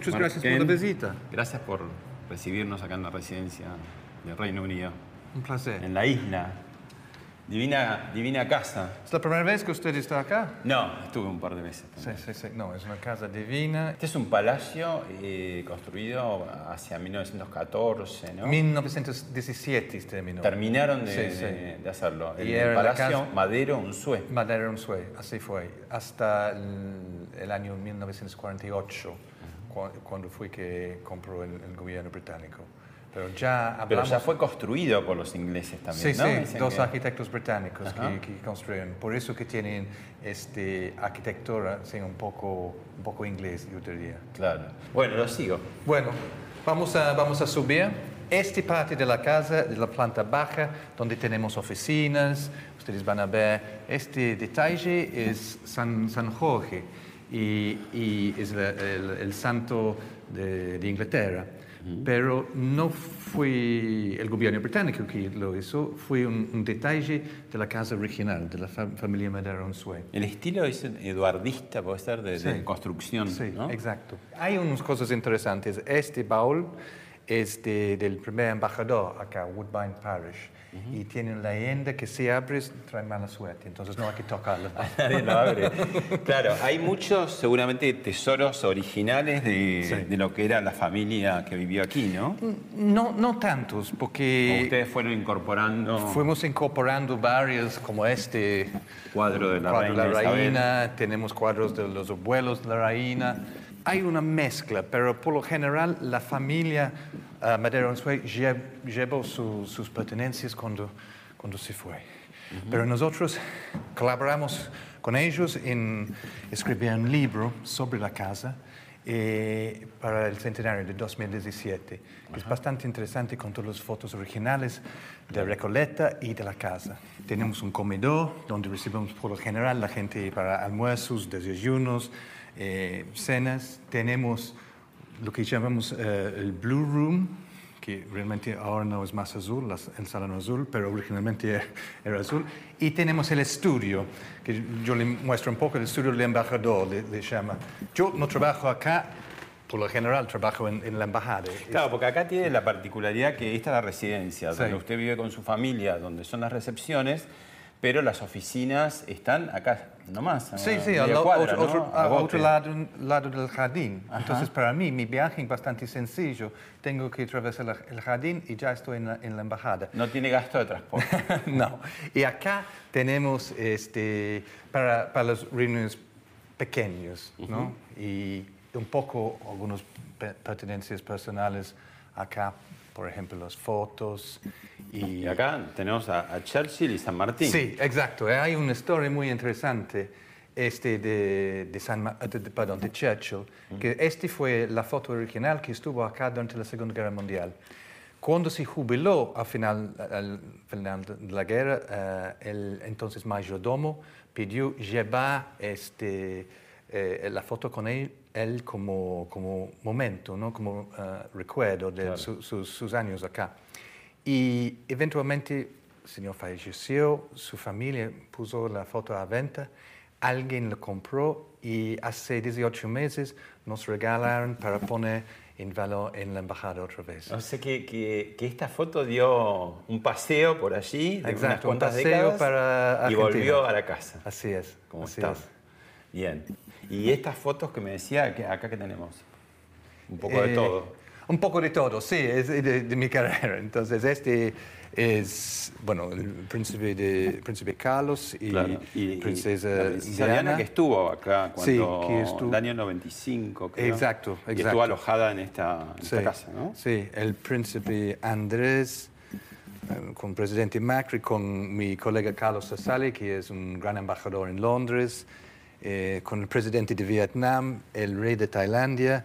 Muchas gracias por la visita. Gracias por recibirnos acá en la residencia del Reino Unido, Un placer. en la isla. Divina, divina casa. ¿Es la primera vez que usted está acá? No, estuve un par de veces. Sí, sí, sí. No, es una casa divina. Este es un palacio eh, construido hacia 1914, ¿no? 1917 terminó. Terminaron de, Sí, sí. de- de hacerlo. El, Y la Palacio Madero Unzué. Madera Unzué, así fue. Hasta el, el año 1948, cu- cuando fue que compró el, el gobierno británico. Pero ya Pero hablamos... ya fue construido por los ingleses también, Sí, ¿no? sí, dos que- arquitectos británicos que, que construyeron. Por eso que tienen este, arquitectura sí, un, poco, un poco inglés, yo diría. Claro. Bueno, lo sigo. Bueno, vamos a, vamos a subir. Esta parte de la casa, de la planta baja, donde tenemos oficinas, ustedes van a ver, este detalle es San, San Jorge y, y es la- el, el santo de, de Inglaterra. Pero no fue el gobierno británico que lo hizo, fue un, un detalle de la casa original, de la fa- familia Madera Unzué. El estilo es eduardista, puede ser, de, de Sí. construcción, Sí, ¿no? exacto. Hay unas cosas interesantes. Este baúl es de- del primer embajador acá, Woodbine Parish, y tiene una leyenda que si abres trae mala suerte, entonces no hay que tocarlo. Nadie lo abre. Claro, hay muchos seguramente tesoros originales de, Sí. de lo que era la familia que vivió aquí, ¿no? No, no tantos, porque ustedes fueron incorporando fuimos incorporando varios como este cuadro de la cuadro reina, de la reina, tenemos cuadros de los abuelos de la reina. Hay una mezcla, pero por lo general la familia uh, lle- llevó su- sus pertenencias cuando, cuando se fue. Pero nosotros colaboramos con ellos en escribir un libro sobre la casa eh, para el centenario de 2017. Es bastante interesante con todas las fotos originales de Recoleta y de la casa. Tenemos un comedor donde recibimos por lo general la gente para almuerzos, desayunos, eh, cenas. Tenemos lo que llamamos eh, el Blue Room, que realmente ahora no es más azul, las- el salón azul, pero originalmente era, azul. Y tenemos el estudio, que yo le muestro un poco, el estudio del embajador, le, le llama. Yo no trabajo acá, por lo general trabajo en, en la embajada. Claro, porque acá tiene la particularidad que esta es la residencia, Sí. donde usted vive con su familia, donde son las recepciones, pero las oficinas están acá nomás. a Sí, sí, al lo- cuadra, otro, ¿no? otro- A a bote. otro lado, lado del jardín. Ajá. Entonces, para mí, mi viaje es bastante sencillo. Tengo que atravesar la- el jardín y ya estoy en la, en la embajada. No tiene gasto de transporte. no. Y acá tenemos este, para, para los reuniones pequeños, ¿no? Y un poco algunas pe- pertenencias personales acá, por ejemplo, las fotos. Y, Y acá tenemos a, a Churchill y San Martín. Sí, exacto. Hay una historia muy interesante este de, de, San de- perdón, de Churchill, que este fue la foto original que estuvo acá durante la Segunda Guerra Mundial. Cuando se jubiló al final, al final de la guerra, eh, el entonces mayordomo pidió llevar este, eh, la foto con él, él como, como momento, ¿no? como eh, recuerdo de Claro. su- sus- sus años acá. Y eventualmente el señor falleció, su familia puso la foto a venta, alguien lo compró y hace 18 meses nos regalaron para poner instaló en la embajada otra vez. O sea que, que- que esta foto dio un paseo por allí de unas Exacto, un cuantas paseo décadas para y Argentina. volvió a la casa. Así es. como así estaba. es. Bien. Y estas fotos que me decía, que acá que tenemos, un poco de Eh, todo. Un poco de todo, sí, es de, de mi carrera. Entonces, este es, bueno, el príncipe, de, príncipe Carlos y, Claro. Y, y princesa princesa Diana. Diana que estuvo acá Sí, cuando que estuvo- el año 95, creo. Exacto, Y exacto. estuvo alojada en esta, en esta Sí, casa, ¿no? Sí, el príncipe Andrés, eh, con el presidente Macri, con mi colega Carlos Sassali, que es un gran embajador en Londres, eh, con el presidente de Vietnam, el rey de Tailandia,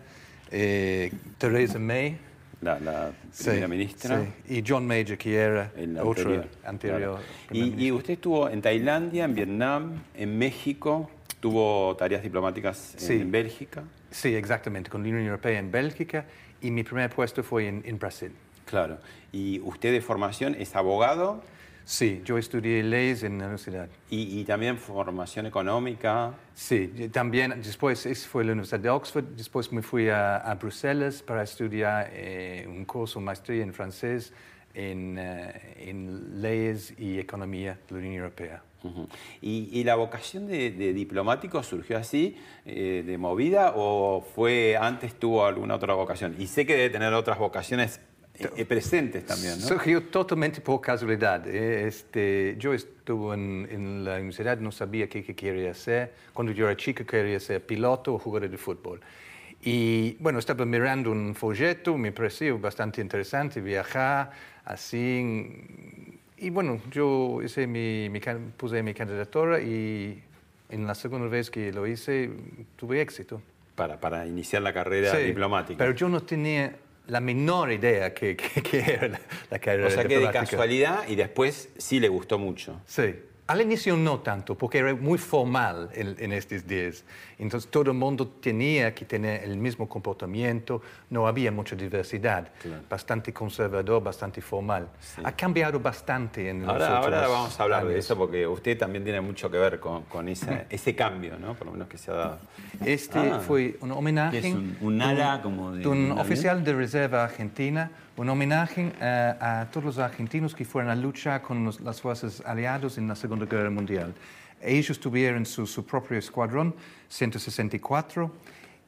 eh, Theresa May. La, la sí, primera ministra. sí, y John Major, que era El otro anterior. anterior. claro. Y, y usted estuvo en Tailandia, en Vietnam, en México, tuvo tareas diplomáticas en, Sí. en Bélgica. Sí, exactamente, con la Unión Europea en Bélgica y mi primer puesto fue en, en Brasil. Claro. Y usted de formación es abogado Sí, yo estudié leyes en la universidad. y, y también formación económica. Sí, también después ese fue la Universidad de Oxford, después me fui a, a Bruselas para estudiar eh, un curso, maestría en francés en, eh, en leyes y economía de la Unión Europea. Ujú. ¿Y, y la vocación de, de diplomático surgió así, eh, de movida, o fue antes tuvo alguna otra vocación? Y sé que debe tener otras vocaciones eh, eh, presentes también, ¿no? Surgió totalmente por casualidad. eh, Este, yo estuve en, en la universidad, no sabía qué, qué quería hacer. Cuando yo era chico quería ser piloto o jugador de fútbol. Y bueno, estaba mirando un folleto, me pareció bastante interesante viajar así. Y bueno, yo hice mi, mi puse mi candidatura y en la segunda vez que lo hice tuve éxito. Para, para iniciar la carrera Sí, diplomática. Pero yo no tenía la menor idea que, que, que era la, la carrera o sea que de casualidad y después sí le gustó mucho. Sí. Al inicio no tanto, porque era muy formal en, en estos días. Entonces todo el mundo tenía que tener el mismo comportamiento, no había mucha diversidad, Claro. bastante conservador, bastante formal. Ha cambiado bastante en los Ahora, ahora últimos vamos a hablar de años. eso porque usted también tiene mucho que ver con, con ese, ese cambio, ¿no? Por lo menos que se ha dado. Este Ah, fue un homenaje ¿qué es un- un ala como de- de un oficial de reserva argentina, un homenaje eh, a todos los argentinos que fueron a luchar con los- las fuerzas aliadas en la Segunda Guerra Mundial. Ellos tuvieron su, su propio escuadrón, 164,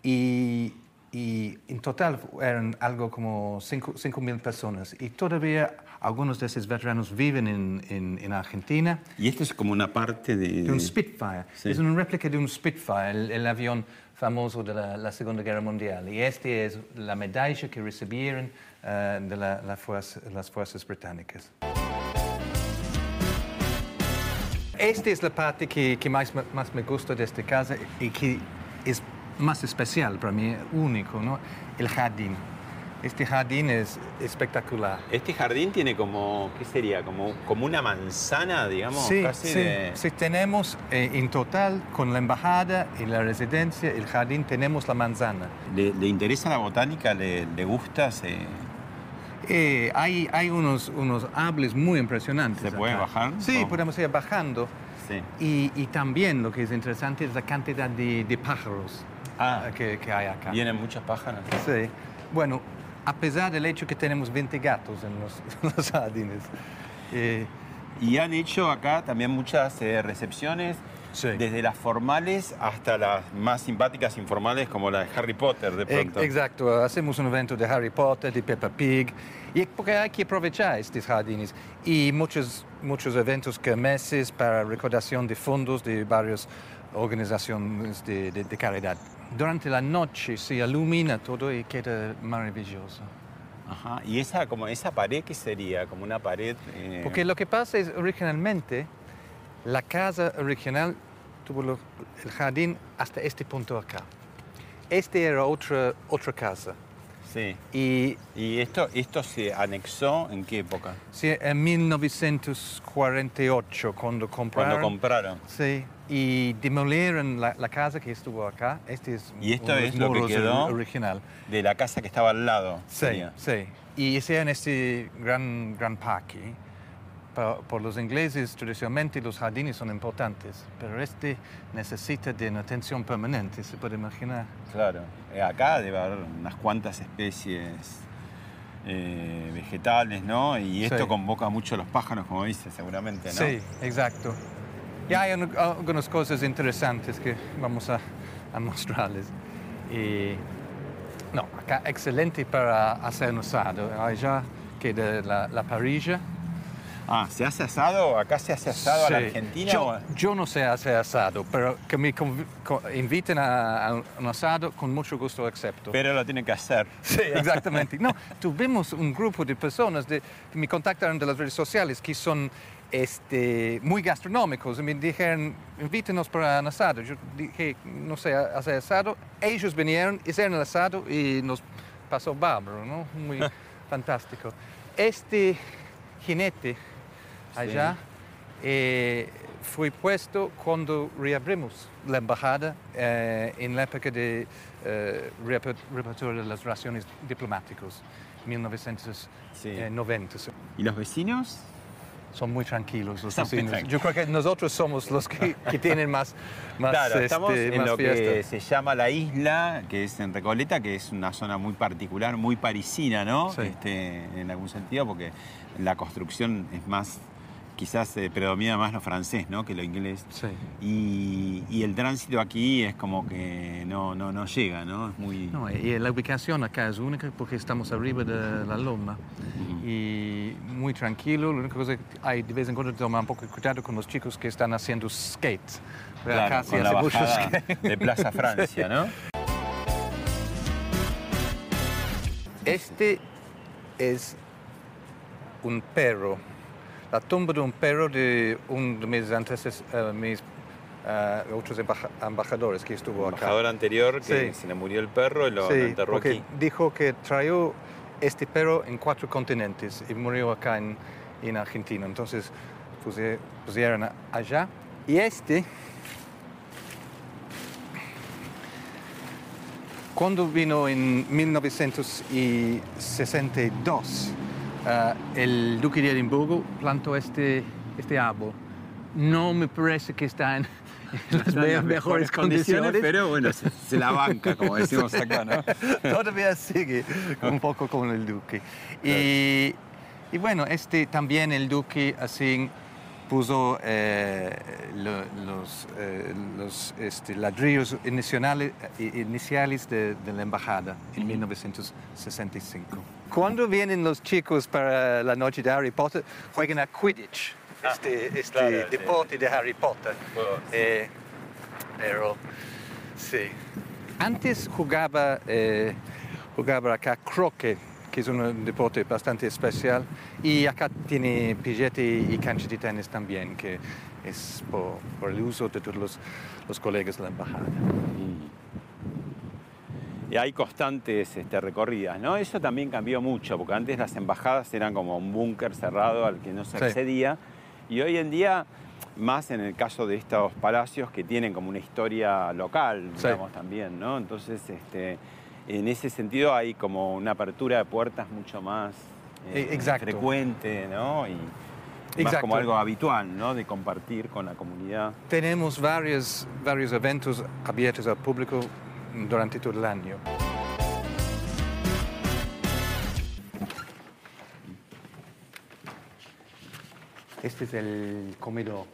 y, y en total eran algo como 5 mil personas. Y todavía algunos de esos veteranos viven en, en- en Argentina. Y esto es como una parte de... De un Spitfire. Sí. Es una réplica de un Spitfire, el, el avión famoso de la, la Segunda Guerra Mundial. Y este es la medalla que recibieron de la- la fuerza- las fuerzas británicas. Esta es la parte que, que más, me- más me gusta de esta casa y que es más especial para mí, único, ¿no? El jardín. Este jardín es espectacular. Este jardín tiene como, ¿qué sería? Como, como una manzana, digamos, Sí, casi sí, de... sí, tenemos eh, en total con la embajada y la residencia, el jardín, tenemos la manzana. ¿Le, le interesa la botánica? ¿Le, le gusta? Se... Eh, hay, hay unos, unos árboles muy impresionantes. ¿Se puede acá. bajar? Sí, ¿Cómo? podemos ir bajando. Sí. Y, y también lo que es interesante es la cantidad de, de pájaros Ah. eh, que, que hay acá. ¿Vienen muchos pájaros? Sí. Bueno, a pesar del hecho que tenemos 20 gatos en los, en los jardines. eh, Y han hecho acá también muchas eh, recepciones, Sí. desde las formales hasta las más simpáticas informales como la de Harry Potter de pronto. Exacto, hacemos un evento de Harry Potter, de Peppa Pig, y porque hay que aprovechar estos jardines. Y muchos, muchos eventos, kermeses para recaudación de fondos de varias organizaciones de, de- de caridad. Durante la noche se ilumina todo y queda maravilloso. Ajá. ¿Y esa, como esa pared qué sería? Como una pared... eh, Porque lo que pasa es, originalmente, la casa original tuvo lo- el jardín hasta este punto acá. Este era otra, otra casa. Sí. Y ¿Y esto, esto se anexó en qué época? Sí, en 1948, cuando compraron. Cuando compraron. Sí, y demolieron la, la casa que estuvo acá. Este es Y esto es lo que quedó original. De la casa que estaba al lado. Sí, sería. sí. Y hicieron este gran, gran parque pa- por los ingleses tradicionalmente los jardines son importantes, pero este necesita de una atención permanente, se puede imaginar. Claro. Eh, acá debe haber unas cuantas especies eh, vegetales, ¿no? Y esto Sí. convoca mucho a los pájaros, como dice, seguramente, ¿no? Sí, exacto. Y hay un- algunas cosas interesantes que vamos a, a mostrarles. Y, no, acá excelente para hacer un asado. Allá queda la, la parrilla. Ah, ¿se hace asado? ¿Acá se hace asado a la Sí. Argentina? Yo, o- yo no sé hacer asado, pero que me inviten a, a un asado, con mucho gusto acepto. Pero lo tiene que hacer. Sí, exactamente. No, tuvimos un grupo de personas de, que me contactaron de las redes sociales que son este, muy gastronómicos y me dijeron, invítenos para un asado. Yo dije, no sé hacer asado. Ellos vinieron, hicieron el asado y nos pasó bárbaro, ¿no? Muy fantástico. Este jinete allá eh, fue puesto cuando reabrimos la embajada eh, en la época de eh, reaper- reapertura de las relaciones diplomáticas, 1990. ¿Y los vecinos? Son muy tranquilos los vecinos. Yo creo que nosotros somos los que, que tienen más, más, claro, estamos este, en más lo que fiesta. se llama la isla, que es en Recoleta, que es una zona muy particular, muy parisina, ¿no? Sí. Este, en algún sentido, porque la construcción es más, quizás eh, predomina más lo francés, ¿no? Que lo inglés. Sí. Y, y el tránsito aquí es como que no, no, no llega, ¿no? Es muy... No, y la ubicación acá es única porque estamos arriba de la loma y muy tranquilo. La única cosa que hay de vez en cuando tomar un poco de cuidado con los chicos que están haciendo skate. Claro, acá con la bajada skate. de Plaza Francia, ¿no? Este es un perro, la tumba de un perro de uno de mis, antes, eh, mis eh, otros embaja- embajadores que estuvo El acá. embajador anterior que Sí. se le murió el perro y lo, Sí, enterró porque aquí. dijo que trajo este perro en cuatro continentes y murió acá en, en Argentina. Entonces puse- pusieron a- allá. Y este, cuando vino en 1962, eh, el duque de Edimburgo plantó este, este árbol. No me parece que está en, en las, en las mejores condiciones, pero bueno, se, se la banca, como decimos acá, ¿no? Todavía sigue un poco con el duque. Y, y bueno, este también el duque así puso eh, lo- los, eh, los este, ladrillos iniciales, iniciales de, de la embajada en 1965. Cuando vienen los chicos para la noche de Harry Potter, juegan a Quidditch, este, este claro, sí. deporte de Harry Potter. Juego, sí. Eh, pero Sí. Antes jugaba, eh, jugaba acá croquet, que es un deporte bastante especial, y acá tiene pillete y cancha de tenis también, que es por, por el uso de todos los, los colegas de la embajada. Y hay constantes este, recorridas, ¿no? Eso también cambió mucho, porque antes las embajadas eran como un búnker cerrado al que no se Sí. accedía, y hoy en día, más en el caso de estos palacios que tienen como una historia local, Sí. digamos, también, ¿no? Entonces, este, en ese sentido hay como una apertura de puertas mucho más eh, E- exacto. frecuente, ¿no? Y más Exacto. como algo habitual, ¿no? De compartir con la comunidad. Tenemos varios, varios eventos abiertos al público durante todo el año. Este es el comedor.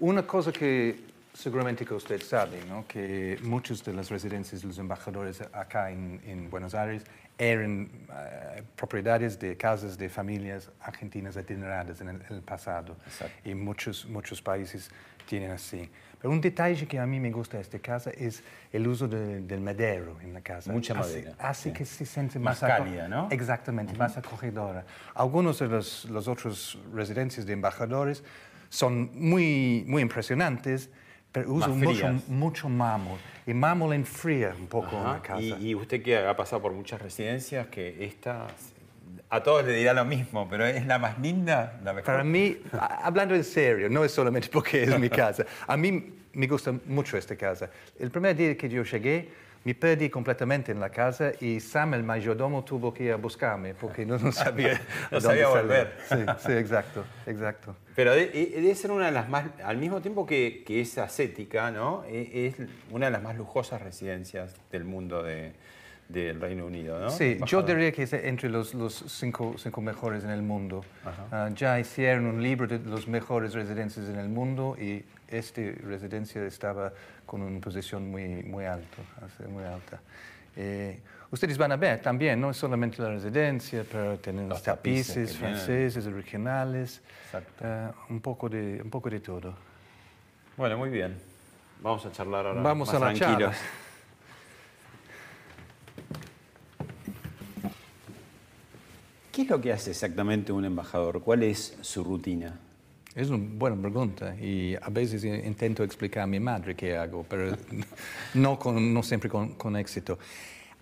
Una cosa que seguramente que usted sabe, ¿no? que muchas de las residencias de los embajadores acá en, en Buenos Aires eran eh, propiedades de casas de familias argentinas adineradas en el, el pasado. Exacto. Y muchos, muchos países tienen así. Pero un detalle que a mí me gusta de esta casa es el uso de- del madero en la casa. Mucha madera, Hace sí. que se siente Más más, cálida, ¿no? Exactamente, más acogedora. Algunos de los, los otros residencias de embajadores son muy, muy impresionantes, pero usan mucho, mucho mármol. Y mármol enfría un poco Ajá. la casa. Y, y usted que ha pasado por muchas residencias, que esta, a todos le dirá lo mismo, pero es la más linda, la mejor. Para mí, hablando en serio, no es solamente porque es mi casa. A mí me gusta mucho esta casa. El primer día que yo llegué, me perdí completamente en la casa y Sam, el mayordomo, tuvo que ir a buscarme porque no, no sabía No dónde sabía salir. volver. Sí, sí, exacto, exacto. Pero de- e- debe ser una de las más, al mismo tiempo que, que es ascética, ¿no? E- Es una de las más lujosas residencias del mundo de- del Reino Unido, ¿no? Sí, yo diría que es entre los, los cinco, cinco mejores en el mundo. Ah, ya hicieron un libro de los mejores residencias en el mundo y esta residencia estaba con una posición muy, muy, alto, muy alta. Eh, ustedes van a ver también, no solamente la residencia, pero los tapices franceses, originales, Exacto. ah, un, poco de, un poco de todo. Bueno, muy bien. Vamos a charlar ahora Vamos más a la tranquilos. charla. ¿Qué es lo que hace exactamente un embajador? ¿Cuál es su rutina? Es una buena pregunta y a veces intento explicar a mi madre qué hago, pero no, con- no siempre con, con éxito.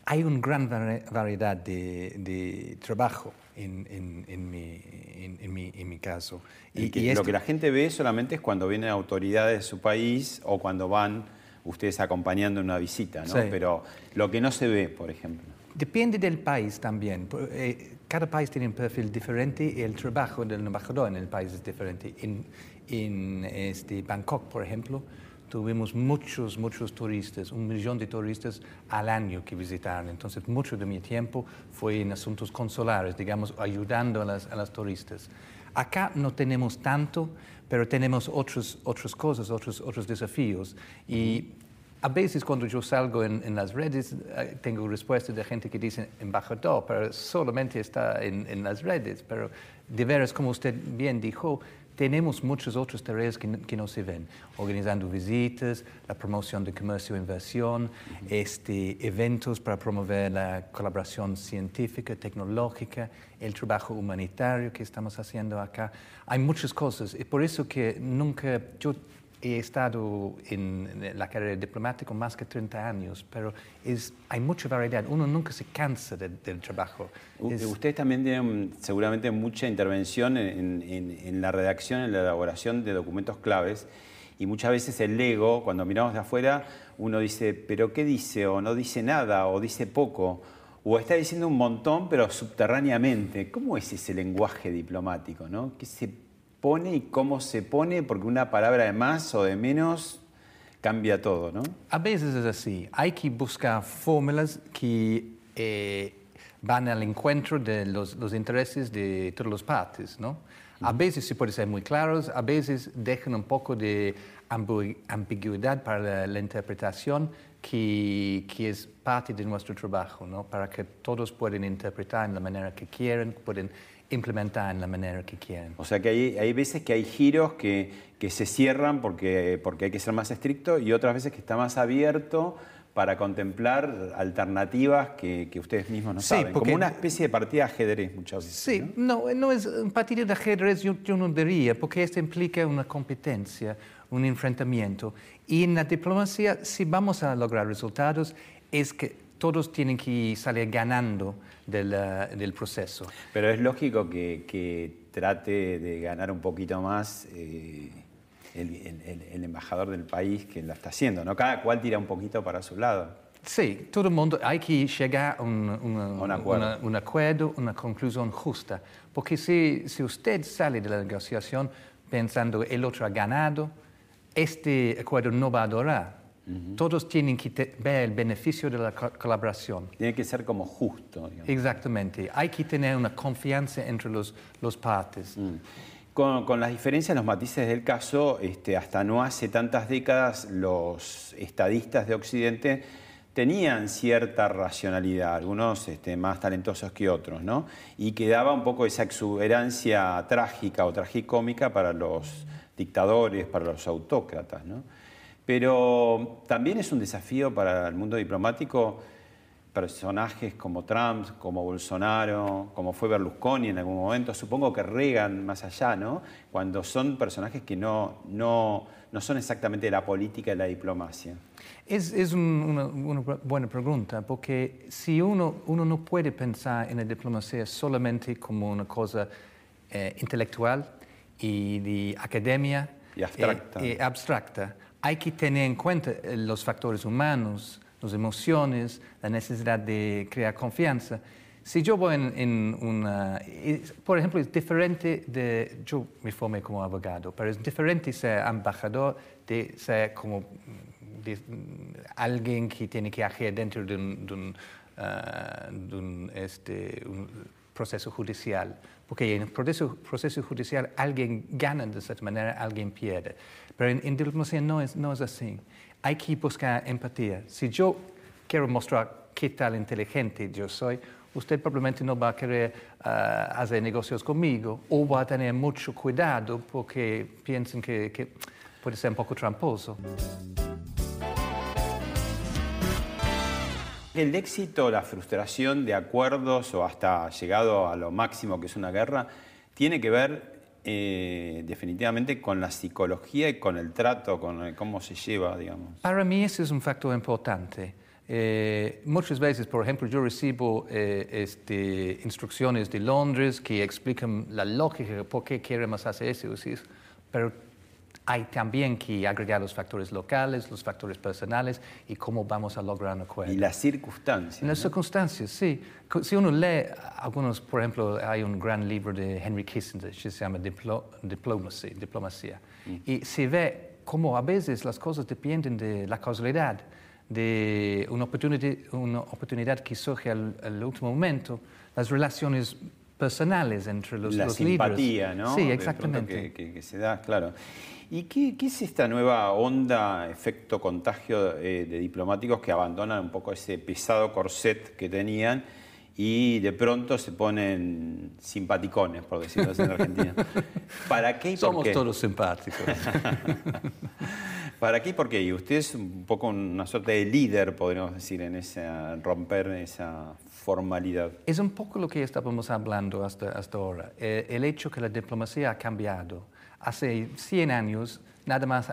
Hay una gran vari- variedad de, de trabajo en, en- en mi, mi- en mi caso. Y que y lo esto- que la gente ve solamente es cuando vienen autoridades de su país o cuando van ustedes acompañando en una visita, ¿no? Sí. Pero lo que no se ve, por ejemplo. Depende del país también. Eh, Cada país tiene un perfil diferente y el trabajo del embajador en el país es diferente. En, en este, Bangkok, por ejemplo, tuvimos muchos, muchos turistas, un millón de turistas al año que visitaron. Entonces, mucho de mi tiempo fue en asuntos consulares, digamos, ayudando a las, a las turistas. Acá no tenemos tanto, pero tenemos otros, otras cosas, otros, otros desafíos. Y a veces cuando yo salgo en, en las redes eh, tengo respuestas de gente que dice embajador, pero solamente está en, en las redes. Pero de veras, como usted bien dijo, tenemos muchas otras tareas que, que no se ven. Organizando visitas, la promoción de comercio e inversión, este, eventos para promover la colaboración científica, tecnológica, el trabajo humanitario que estamos haciendo acá. Hay muchas cosas y por eso que nunca yo He estado en la carrera diplomática más que 30 años, pero es, hay mucha variedad. Uno nunca se cansa de- del trabajo. U- Es- Ustedes también tienen seguramente mucha intervención en, en- en la redacción, en la elaboración de documentos claves. Y muchas veces el ego, cuando miramos de afuera, uno dice, pero ¿qué dice? O no dice nada, o dice poco. O está diciendo un montón, pero subterráneamente. ¿Cómo es ese lenguaje diplomático? ¿no? ¿Qué se pone y cómo se pone? Porque una palabra de más o de menos cambia todo, ¿no? A veces es así. Hay que buscar fórmulas que eh, van al encuentro de los, los intereses de todas las partes, ¿no? A veces se puede ser muy claros, a veces dejan un poco de ambigüedad para la, la interpretación que, que es parte de nuestro trabajo, ¿no? Para que todos puedan interpretar en la manera que quieren, pueden implementar en la manera que quieren. O sea que hay, hay veces que hay giros que, que se cierran porque, porque hay que ser más estricto y otras veces que está más abierto para contemplar alternativas que, que ustedes mismos no Sí, saben. porque- Como una especie de partida de ajedrez muchas veces. Sí, ¿no? no, no es un partido de ajedrez, yo, yo no diría, porque esto implica una competencia, un enfrentamiento. Y en la diplomacia, si vamos a lograr resultados, es que todos tienen que salir ganando del, del proceso. Pero es lógico que, que trate de ganar un poquito más eh, el, el- el- el embajador del país que lo está haciendo. ¿no? Cada cual tira un poquito para su lado. Sí, todo el mundo, hay que llegar a un, una- Un acuerdo. una- un acuerdo, una conclusión justa. Porque si, si usted sale de la negociación pensando el otro ha ganado, este acuerdo no va a durar. Todos tienen que ver el beneficio de la co- colaboración. Tiene que ser como justo. digamos. Exactamente. Hay que tener una confianza entre los, los partes. Con, con las diferencias, los matices del caso, este, hasta no hace tantas décadas los estadistas de Occidente tenían cierta racionalidad, algunos este, más talentosos que otros, ¿no? Y quedaba un poco esa exuberancia trágica o tragicómica para los dictadores, para los autócratas, ¿no? Pero también es un desafío para el mundo diplomático personajes como Trump, como Bolsonaro, como fue Berlusconi en algún momento, supongo que Reagan más allá, ¿no? Cuando son personajes que no, no, no son exactamente de la política y la diplomacia. Es, es un- una, una bu- buena pregunta, porque si uno, uno no puede pensar en la diplomacia solamente como una cosa eh, intelectual y de academia Y abstracta. eh, eh, abstracta, hay que tener en cuenta eh, los factores humanos, las emociones, la necesidad de crear confianza. Si yo voy en, en una... Por ejemplo, es diferente de... Yo me formé como abogado, pero es diferente ser embajador de ser como de- alguien que tiene que agir dentro de un, ah, este, un proceso judicial. Porque en el proceso, proceso judicial alguien gana de cierta manera, alguien pierde. Pero en, en diplomacia no es, no es así. Hay que buscar empatía. Si yo quiero mostrar qué tal inteligente yo soy, usted probablemente no va a querer ah, hacer negocios conmigo o va a tener mucho cuidado porque piensan que, que puede ser un poco tramposo. El éxito, la frustración de acuerdos o hasta llegado a lo máximo que es una guerra, tiene que ver eh, definitivamente con la psicología y con el trato, con el- cómo se lleva, digamos. Para mí ese es un factor importante. Eh, muchas veces, por ejemplo, yo recibo eh, este, instrucciones de Londres que explican la lógica por qué queremos hacer eso, pero hay también que agregar los factores locales, los factores personales y cómo vamos a lograr un acuerdo. Y las circunstancias. Las ¿no? circunstancias, sí. Si uno lee algunos, por ejemplo, hay un gran libro de Henry Kissinger que se llama Diplo- Diplomacy, Diplomacia, y se ve cómo a veces las cosas dependen de la causalidad, de una oportunidad, una oportunidad que surge al, al último momento, las relaciones personales entre los, la los líderes. simpatía, ¿no? Sí, exactamente. Que, que- que se da, claro. ¿Y qué, qué es esta nueva onda, efecto contagio eh, de diplomáticos que abandonan un poco ese pesado corset que tenían y de pronto se ponen simpaticones, por decirlo así en Argentina? ¿Para qué y por Somos qué? todos simpáticos. ¿Para qué y por qué? Y usted es un poco una suerte de líder, podríamos decir, en esa, romper esa formalidad. Es un poco lo que estábamos hablando hasta, hasta ahora. Eh, el hecho que la diplomacia ha cambiado. Hace 100 años nada más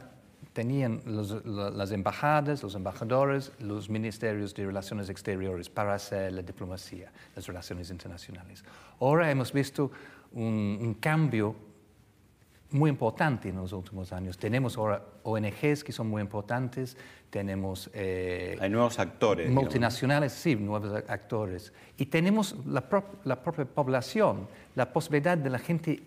tenían los- las embajadas, los embajadores, los ministerios de relaciones exteriores para hacer la diplomacia, las relaciones internacionales. Ahora hemos visto un, un cambio muy importante en los últimos años. Tenemos ahora ONGs que son muy importantes, tenemos... eh, Hay nuevos actores. digamos. multinacionales, sí, nuevos actores. Y tenemos la, prop- la propia población, la posibilidad de la gente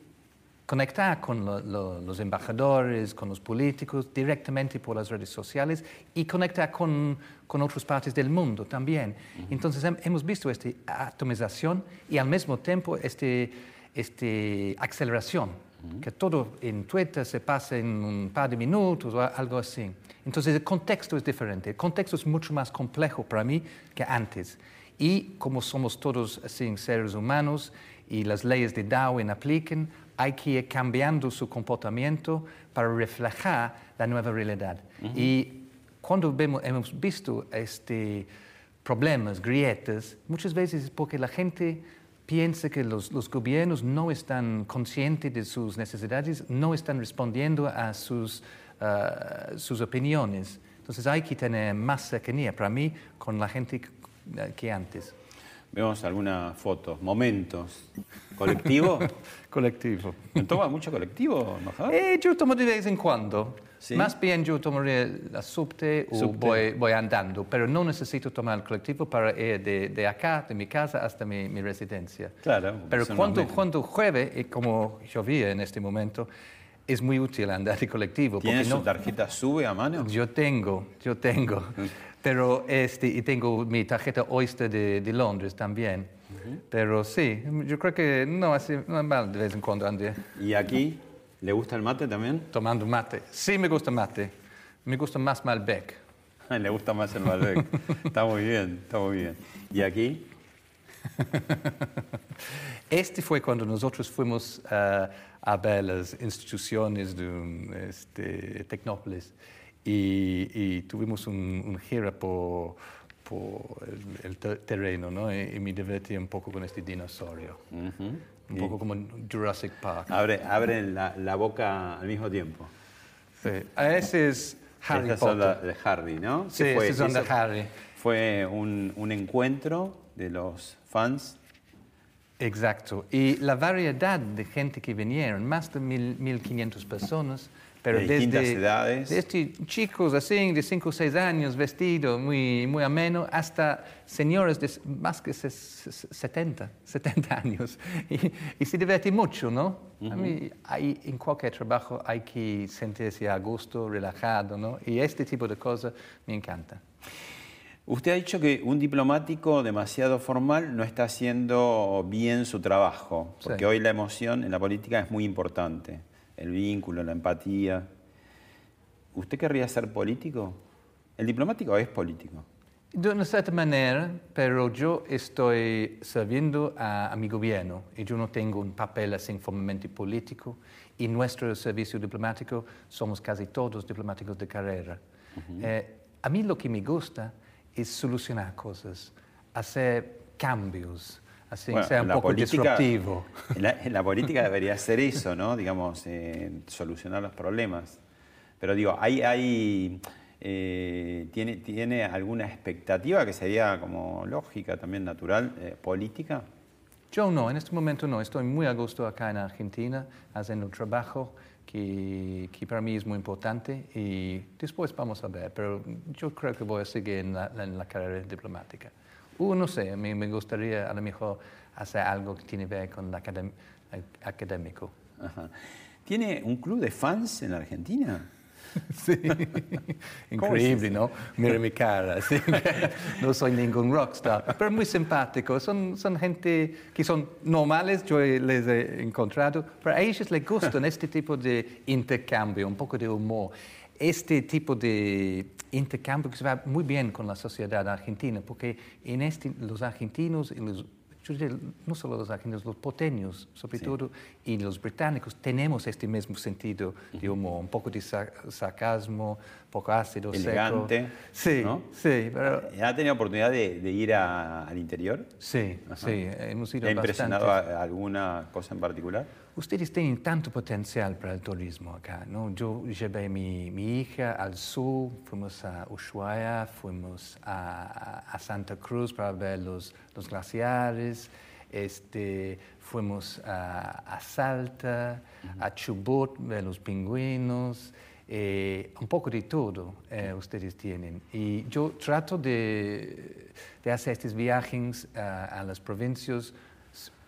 conectar con lo- lo- los embajadores, con los políticos, directamente por las redes sociales y conectar con, con otras partes del mundo también. Entonces hem- hemos visto esta atomización y al mismo tiempo este, este aceleración, que todo en Twitter se pasa en un par de minutos o algo así. Entonces el contexto es diferente, el contexto es mucho más complejo para mí que antes. Y como somos todos así, seres humanos y las leyes de Darwin aplican, hay que ir cambiando su comportamiento para reflejar la nueva realidad. Y cuando vemos, hemos visto este, problemas, grietas, muchas veces es porque la gente piensa que los, los gobiernos no están conscientes de sus necesidades, no están respondiendo a sus, ah, sus opiniones. Entonces hay que tener más cercanía para mí con la gente que antes. Vemos algunas fotos, momentos. ¿Colectivo? Colectivo. ¿Toma mucho colectivo, embajador? Eh, yo tomo de vez en cuando. ¿Sí? Más bien yo tomaré la subte o Subte. Voy, voy andando, pero no necesito tomar el colectivo para ir de, de acá, de mi casa, hasta mi, mi residencia. Claro, Pero cuando, cuando llueve, y como llovía en este momento, es muy útil andar de colectivo. ¿Tiene porque su no- tarjeta SUBE a mano? Yo tengo, yo tengo. Pero este, y tengo mi tarjeta Oyster de, de Londres también. Pero sí, yo creo que no, así, normal de vez en cuando ande ¿Y aquí? ¿Le gusta el mate también? tomando mate. Sí me gusta mate. Me gusta más Malbec. Le gusta más el Malbec. está muy bien, está muy bien. ¿Y aquí? Este fue cuando nosotros fuimos ah, a ver las instituciones de un, este, Tecnópolis y, y tuvimos un, un gira por, por el, el te- terreno ¿no? y, y me divertí un poco con este dinosaurio. Un poco como Jurassic Park. Abre, abren la, la boca al mismo tiempo. Sí. Ah, Ese es Harry Estas son Potter. las de Harry, ¿no? Sí, ¿Qué fue? son de Harry. Fue un, un encuentro de los fans. Exacto. Y la variedad de gente que vinieron, más de mil, 1.500 personas, pero De distintas desde, edades. desde chicos así, de 5 o 6 años, vestidos muy, muy ameno, hasta señores de más que ses- ses- 70, 70 años. Y, y se divierte mucho, ¿no? A mí, hay, en cualquier trabajo hay que sentirse a gusto, relajado, ¿no? Y este tipo de cosas me encanta. Usted ha dicho que un diplomático demasiado formal no está haciendo bien su trabajo, porque Sí. hoy la emoción en la política es muy importante, el vínculo, la empatía. ¿Usted querría ser político? ¿El diplomático es político? De una cierta manera, pero yo estoy sirviendo a, a mi gobierno y yo no tengo un papel así formalmente político y nuestro servicio diplomático somos casi todos diplomáticos de carrera. Eh, a mí lo que me gusta es solucionar cosas, hacer cambios, así Bueno, sea un poco política- disruptivo. La, la política debería ser eso, ¿no? Digamos, eh, solucionar los problemas. Pero digo, hay, hay, eh, ¿tiene, ¿tiene alguna expectativa que sería como lógica, también natural, eh, política? Yo no, en este momento no. Estoy muy a gusto acá en Argentina haciendo un trabajo que, que para mí es muy importante y después vamos a ver, pero yo creo que voy a seguir en la, en la carrera diplomática. O no sé, mí me gustaría a lo mejor hacer algo que tiene que ver con académico. Ajá. ¿Tiene un club de fans en la Argentina? Sí, increíble, ¿no? Mira mi cara, sí. no soy ningún rockstar, pero muy simpático. Son, son gente que son normales, yo les he encontrado, pero a ellos les gustan este tipo de intercambio, un poco de humor. Este tipo de intercambio que se va muy bien con la sociedad argentina, porque en este, los argentinos y los no solo los argentinos, los porteños, sobre todo, y los británicos, tenemos este mismo sentido de humor, un poco de sa- sarcasmo, poco ácido, Elegante, seco. Sí, ¿no? sí, pero ¿Ha tenido oportunidad de, de ir a- al interior? sí, sí, hemos ido ¿Le ha impresionado a- alguna cosa en particular? Ustedes tienen tanto potencial para el turismo acá, ¿no? Yo llevé a mi, mi hija al sur, fuimos a Ushuaia, fuimos a, Santa Cruz para ver los, los glaciares, este, fuimos a, a Salta, a Chubut, ver los pingüinos, eh, un poco de todo eh, ustedes tienen. Y yo trato de, de hacer estos viajes a, a las provincias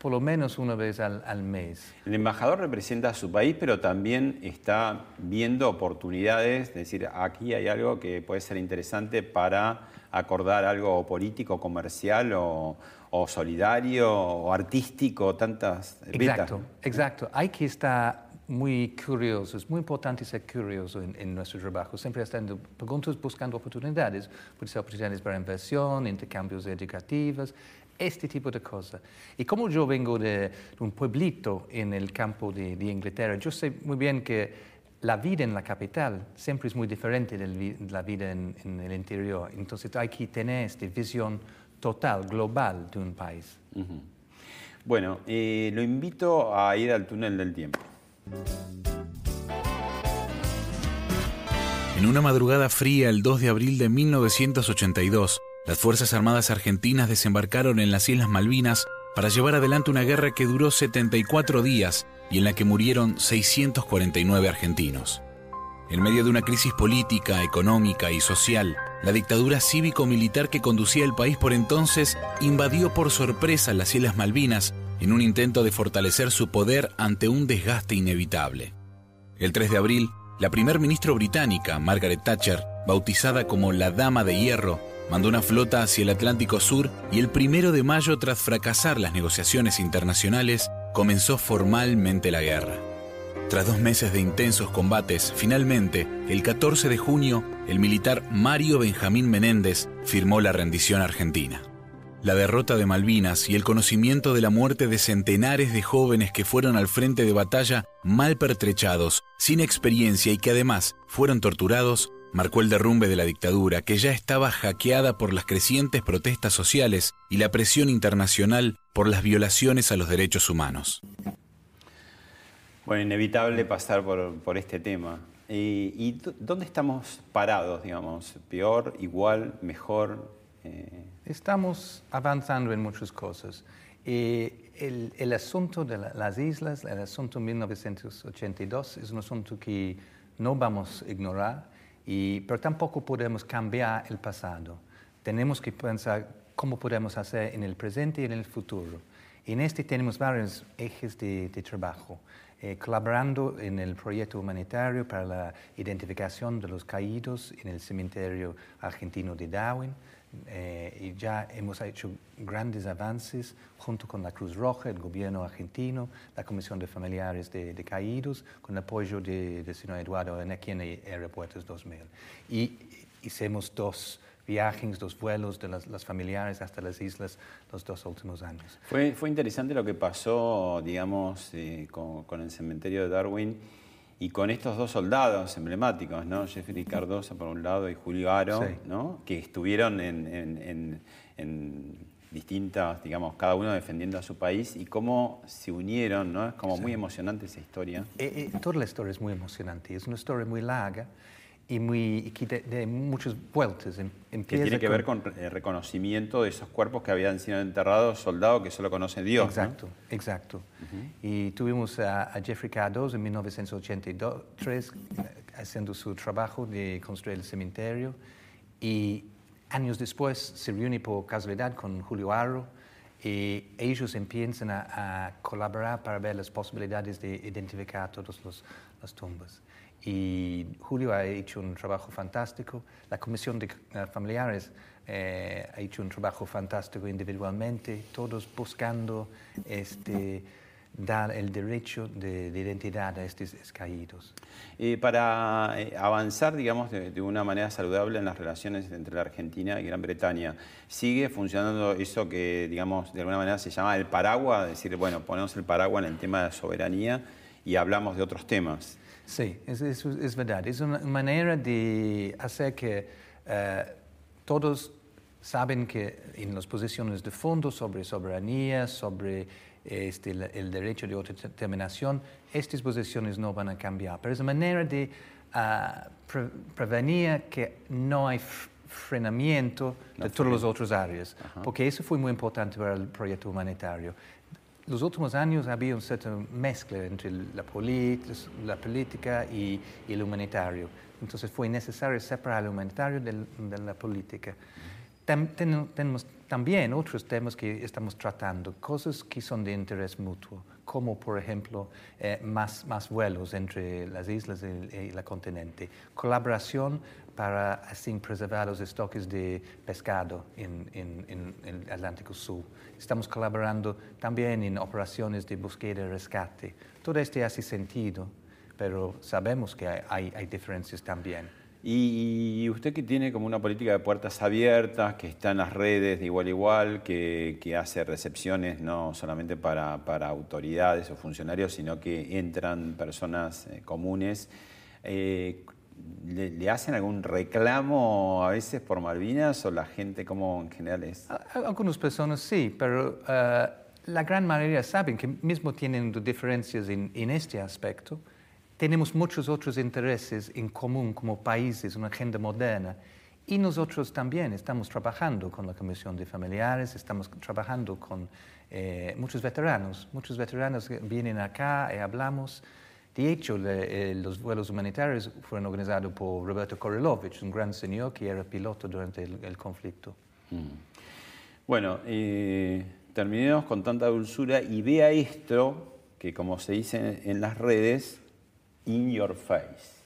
por lo menos una vez al, al mes. El embajador representa a su país, pero también está viendo oportunidades, es decir, aquí hay algo que puede ser interesante para acordar algo político, comercial o, o solidario o artístico, tantas. Exacto, exacto. Hay que estar muy curioso, es muy importante ser curioso en, en nuestro trabajo, siempre estando preguntas, buscando oportunidades, puede ser oportunidades para inversión, intercambios educativos, este tipo de cosas. Y como yo vengo de, un pueblito en el campo de, de Inglaterra, yo sé muy bien que la vida en la capital siempre es muy diferente de la vi- la vida en, en el interior, entonces hay que tener esta visión total, global de un país. Ujú. Bueno, eh, lo invito a ir al túnel del tiempo. En una madrugada fría el 2 de abril de 1982, las Fuerzas Armadas Argentinas desembarcaron en las Islas Malvinas para llevar adelante una guerra que duró 74 días y en la que murieron 649 argentinos. En medio de una crisis política, económica y social, la dictadura cívico-militar que conducía el país por entonces invadió por sorpresa las Islas Malvinas en un intento de fortalecer su poder ante un desgaste inevitable. El 3 de abril, la primer ministra británica, Margaret Thatcher, bautizada como la Dama de Hierro, mandó una flota hacia el Atlántico Sur y el 1 de mayo, tras fracasar las negociaciones internacionales, comenzó formalmente la guerra. Tras dos meses de intensos combates, finalmente, el 14 de junio, el militar Mario Benjamín Menéndez firmó la rendición argentina. La derrota de Malvinas y el conocimiento de la muerte de centenares de jóvenes que fueron al frente de batalla mal pertrechados, sin experiencia y que además fueron torturados, marcó el derrumbe de la dictadura que ya estaba hackeada por las crecientes protestas sociales y la presión internacional por las violaciones a los derechos humanos. Bueno, inevitable pasar por, por este tema. Eh, ¿Y dó- dónde estamos parados, digamos? ¿Peor, igual, mejor? Eh, Estamos avanzando en muchas cosas. Eh, el, el, asunto de la, las islas, el asunto 1982, es un asunto que no vamos a ignorar, pero tampoco podemos cambiar el pasado. Tenemos que pensar cómo podemos hacer en el presente y en el futuro. En este tenemos varios ejes de, de trabajo. Eh, colaborando en el proyecto humanitario para la identificación de los caídos en el cementerio argentino de Darwin. Eh, y ya hemos hecho grandes avances junto con la Cruz Roja, el gobierno argentino, la Comisión de Familiares de, de Caídos, con el apoyo del de señor Eduardo aquí en Aeropuertos 2000. Y hicimos dos viajes, dos vuelos de las, las, familiares hasta las islas los dos últimos años. Fue, fue interesante lo que pasó, digamos, eh, con, con, el cementerio de Darwin y con estos dos soldados emblemáticos, ¿no? Jeffrey Cardosa por un lado y Julio Aro, sí. ¿no? Que estuvieron en, en, en, en, distintas, digamos, cada uno defendiendo a su país y cómo se unieron, ¿no? Es como sí. muy emocionante esa historia. Eh, eh, toda la historia es muy emocionante, es una historia muy larga y muy de, de muchas vueltas. En, que tiene que con, ver con el reconocimiento de esos cuerpos que habían sido enterrados, soldados que solo conoce Dios. Exacto, ¿no? exacto. Uh -huh. Y tuvimos a, a, Jeffrey Cardozo en 1983 haciendo su trabajo de construir el cementerio y años después se reúne por casualidad con Julio Aro y ellos empiezan a, a colaborar para ver las posibilidades de identificar todas las tumbas y Julio ha hecho un trabajo fantástico, la Comisión de uh, Familiares eh, ha hecho un trabajo fantástico individualmente, todos buscando este, dar el derecho de, de identidad a estos caídos. Eh, para eh, avanzar, digamos, de, de, una manera saludable en las relaciones entre la Argentina y Gran Bretaña, ¿sigue funcionando eso que, digamos, de alguna manera se llama el paraguas? Es decir, bueno, ponemos el paraguas en el tema de la soberanía y hablamos de otros temas. Sí, es, es, es, verdad. Es una manera de hacer que uh, todos saben que en las posiciones de fondo sobre soberanía, sobre este, el, derecho de autodeterminación, estas posiciones no van a cambiar. Pero es una manera de uh, pre prevenir que no hay frenamiento de todas las otras áreas, porque eso fue muy importante para el proyecto humanitario los últimos años había una cierta mezcla entre la, la política y, el humanitario. Entonces fue necesario separar el humanitario de, de la política. Tenemos también otros temas que estamos tratando, cosas que son de interés mutuo, como por ejemplo eh, más, más vuelos entre las islas y, y el continente, colaboración para así preservar los estoques de pescado en, en, en, el Atlántico Sur. Estamos colaborando también en operaciones de búsqueda y rescate. Todo esto hace sentido, pero sabemos que hay, hay diferencias también. Y usted que tiene como una política de puertas abiertas, que está en las redes de igual a igual, que, que hace recepciones no solamente para, para, autoridades o funcionarios, sino que entran personas eh, comunes, eh, ¿le, ¿le, hacen algún reclamo a veces por Malvinas o la gente como en general es? Algunas personas sí, pero uh, la gran mayoría saben que mismo tienen diferencias en, en este aspecto, tenemos muchos otros intereses en común como países, una agenda moderna. Y nosotros también estamos trabajando con la Comisión de Familiares, estamos trabajando con eh, muchos veteranos. Muchos veteranos vienen acá y hablamos. De hecho, le, eh, los vuelos humanitarios fueron organizados por Roberto Korelovich, un gran señor que era piloto durante el, el conflicto. Mm. Bueno, eh, terminemos con tanta dulzura y vea esto, que como se dice en las redes, in your face.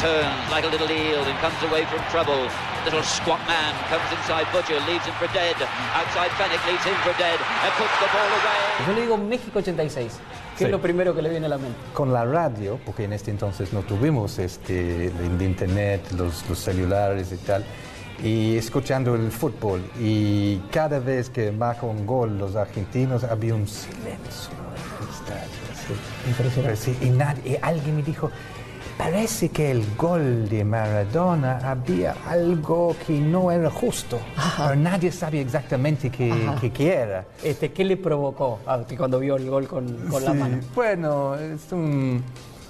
Turns like a little eel and comes away from trouble. Little squat man comes inside Butcher, leaves him for dead. Outside Fennec leaves him for dead and puts the ball away. Yo le digo México 86. ¿Qué sí. es lo primero que le viene a la mente? Con la radio, porque en este entonces no tuvimos este, el internet, los, los celulares y tal y escuchando el fútbol y cada vez que marca un gol los argentinos había un silencio en el estadio. Sí. Impresionante. Sí, y, nadie, y alguien me dijo, parece que el gol de Maradona había algo que no era justo, Ajá. pero nadie sabía exactamente qué, qué, era. Este, ¿Qué le provocó cuando vio el gol con, con sí, la mano? Bueno, es un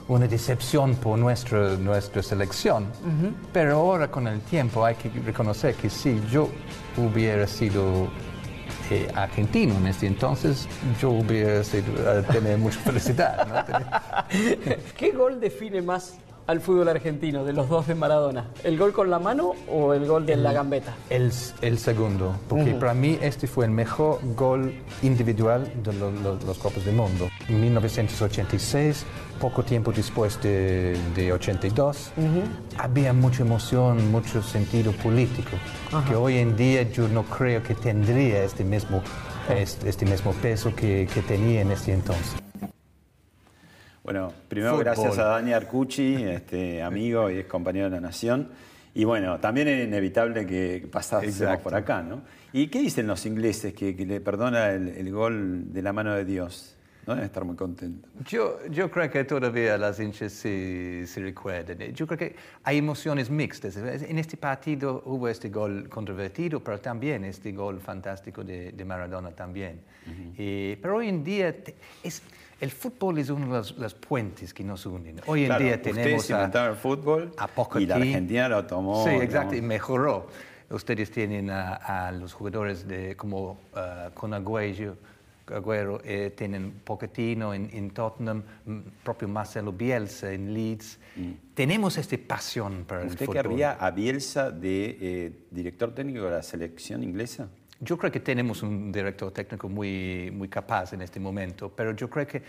una decepción por nuestra, nuestra selección. Pero ahora con el tiempo hay que reconocer que si yo hubiera sido eh, argentino en este entonces, yo hubiera sido, eh, tener mucha felicidad. ¿no? ¿Qué gol define más al fútbol argentino de los dos de Maradona? ¿El gol con la mano o el gol de la gambeta? El, el segundo, porque para mí este fue el mejor gol individual de lo- lo- los Copas del Mundo. En 1986, poco tiempo después de, de 82, había mucha emoción, mucho sentido político, que hoy en día yo no creo que tendría este mismo, este, este mismo peso que, que tenía en este entonces. Bueno, primero Fútbol. gracias a Dani Arcucci, este, amigo y ex compañero de la Nación. Y bueno, también es inevitable que pasásemos por acá, ¿no? ¿Y qué dicen los ingleses que, que le perdona el, el gol de la mano de Dios? No deben estar muy contentos. Yo, yo creo que todavía las hinchas se, se recuerdan. Yo creo que hay emociones mixtas. En este partido hubo este gol controvertido, pero también este gol fantástico de, de Maradona también. Eh, pero hoy en día es, el fútbol es uno de los, los puentes que nos unen. Hoy en Claro, día tenemos a, inventaron el fútbol a y Pochettino. la Argentina lo tomó. Sí, exacto, y mejoró. Ustedes tienen a, a los jugadores de, como uh, con Agüero, Agüero eh, tienen Pochettino en, en Tottenham, propio Marcelo Bielsa en Leeds. Tenemos esta pasión para el ¿Usted fútbol. querría a Bielsa de eh, director técnico de la selección inglesa? Yo creo que tenemos un director técnico muy, muy capaz en este momento, pero yo creo que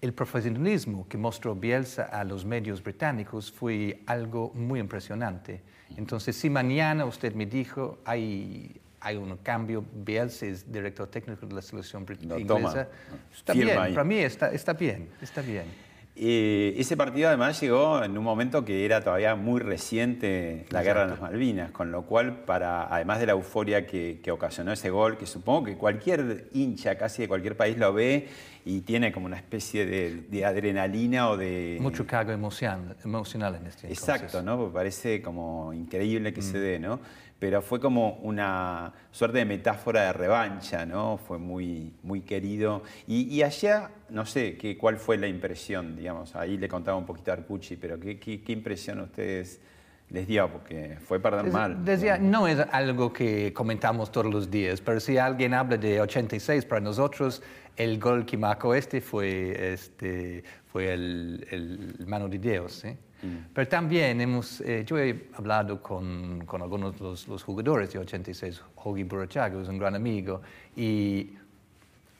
el profesionalismo que mostró Bielsa a los medios británicos fue algo muy impresionante. Entonces, si mañana usted me dijo, hay, hay un cambio, Bielsa es director técnico de la selección Lo inglesa, está bien, para mí está, está bien, está bien. Eh, ese partido además llegó en un momento que era todavía muy reciente la guerra de las Malvinas, con lo cual, para, además de la euforia que, que ocasionó ese gol, que supongo que cualquier hincha casi de cualquier país lo ve y tiene como una especie de, de adrenalina o de... Mucho cargo emocional, emocional en este entonces. Exacto, ¿no? Porque parece como increíble que Mm. se dé, ¿no? Pero fue como una suerte de metáfora de revancha, ¿no? Fue muy, muy querido. Y, y allá, no sé, ¿qué, ¿cuál fue la impresión, digamos? Ahí le contaba un poquito a Arcucci, pero ¿qué, qué, qué impresión a ustedes les dio? Porque fue perder mal. decía, no es algo que comentamos todos los días, pero si alguien habla de 86, para nosotros el gol que marcó este fue, este, fue el, el mano de Dios. ¿Sí? Pero también hemos, eh, yo he hablado con, con algunos de los, los jugadores de 86, Hogi Burachaga es un gran amigo, y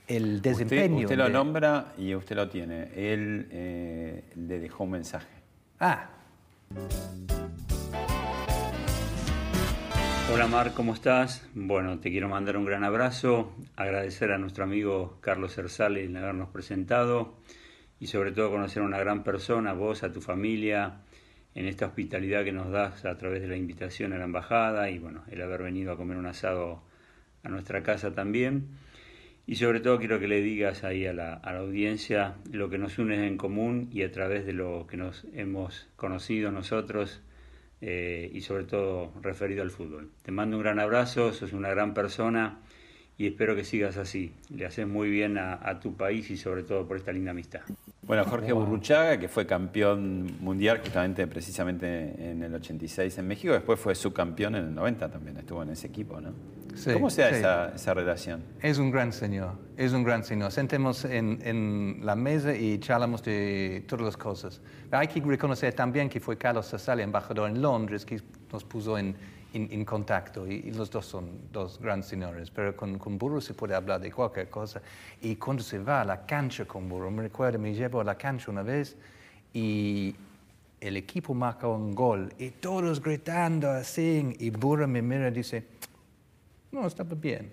el Usted, desempeño... usted lo de- nombra y usted lo tiene. Él eh, le dejó un mensaje. Ah, Hola Mar, ¿cómo estás? Bueno, te quiero mandar un gran abrazo, agradecer a nuestro amigo Carlos Erzale en habernos presentado y sobre todo conocer a una gran persona, vos, a tu familia, en esta hospitalidad que nos das a través de la invitación a la embajada y bueno, el haber venido a comer un asado a nuestra casa también. Y sobre todo quiero que le digas ahí a la, a la audiencia lo que nos une en común y a través de lo que nos hemos conocido nosotros eh, y sobre todo referido al fútbol. Te mando un gran abrazo, sos una gran persona y espero que sigas así. Le haces muy bien a, a tu país y sobre todo por esta linda amistad. Bueno, Jorge Burruchaga, que fue campeón mundial justamente precisamente en el 86 en México, después fue subcampeón en el 90 también, estuvo en ese equipo, ¿no? Sí, ¿Cómo se da sí. esa, esa relación? Es un gran señor, es un gran señor. Sentemos en, en la mesa y charlamos de todas las cosas. Pero hay que reconocer también que fue Carlos Sassali, embajador en Londres, que nos puso en, en- contacto. Y, y los dos son dos grandes señores. Pero con, con Burro se puede hablar de cualquier cosa. Y cuando se va a la cancha con Burro, me recuerdo, me llevo a la cancha una vez y el equipo marca un gol y todos gritando así. Y Burro me mira y dice, no, estaba bien.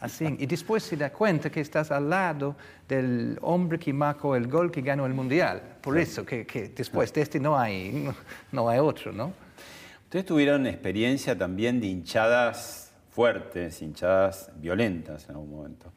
Así. Y después se da cuenta que estás al lado del hombre que marcó el gol que ganó el Mundial. Por eso que, que después de este no hay, no, no hay otro, ¿no? Ustedes tuvieron experiencia también de hinchadas fuertes, hinchadas violentas en algún momento.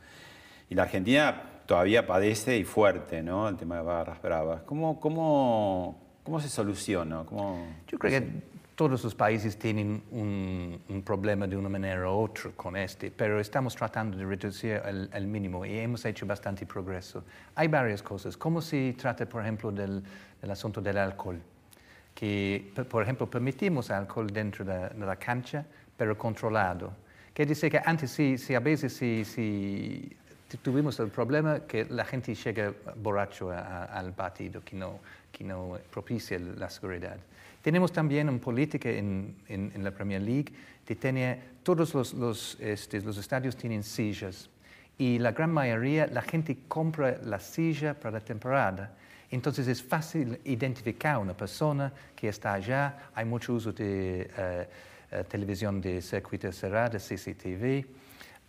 Y la Argentina todavía padece y fuerte, ¿no? El tema de barras bravas. ¿Cómo, cómo, cómo se soluciona? ¿Cómo, Yo creo que todos los países tienen un, un, problema de una manera u otra con este, pero estamos tratando de reducir el, el, mínimo y hemos hecho bastante progreso. Hay varias cosas. ¿Cómo se trata, por ejemplo, del, del asunto del alcohol? Que, por ejemplo, permitimos alcohol dentro de, de la cancha, pero controlado. Que dice que antes, si, si a veces si, si tuvimos el problema que la gente llega borracho a, a, al partido, que no, que no propicia la seguridad. Tenemos también una política en, en, en la Premier League que tiene, todos los, los, este, los estadios tienen sillas y la gran mayoría la gente compra la silla para la temporada. Entonces es fácil identificar una persona que está allá. Hay mucho uso de uh, uh, televisión de circuito cerrado, CCTV.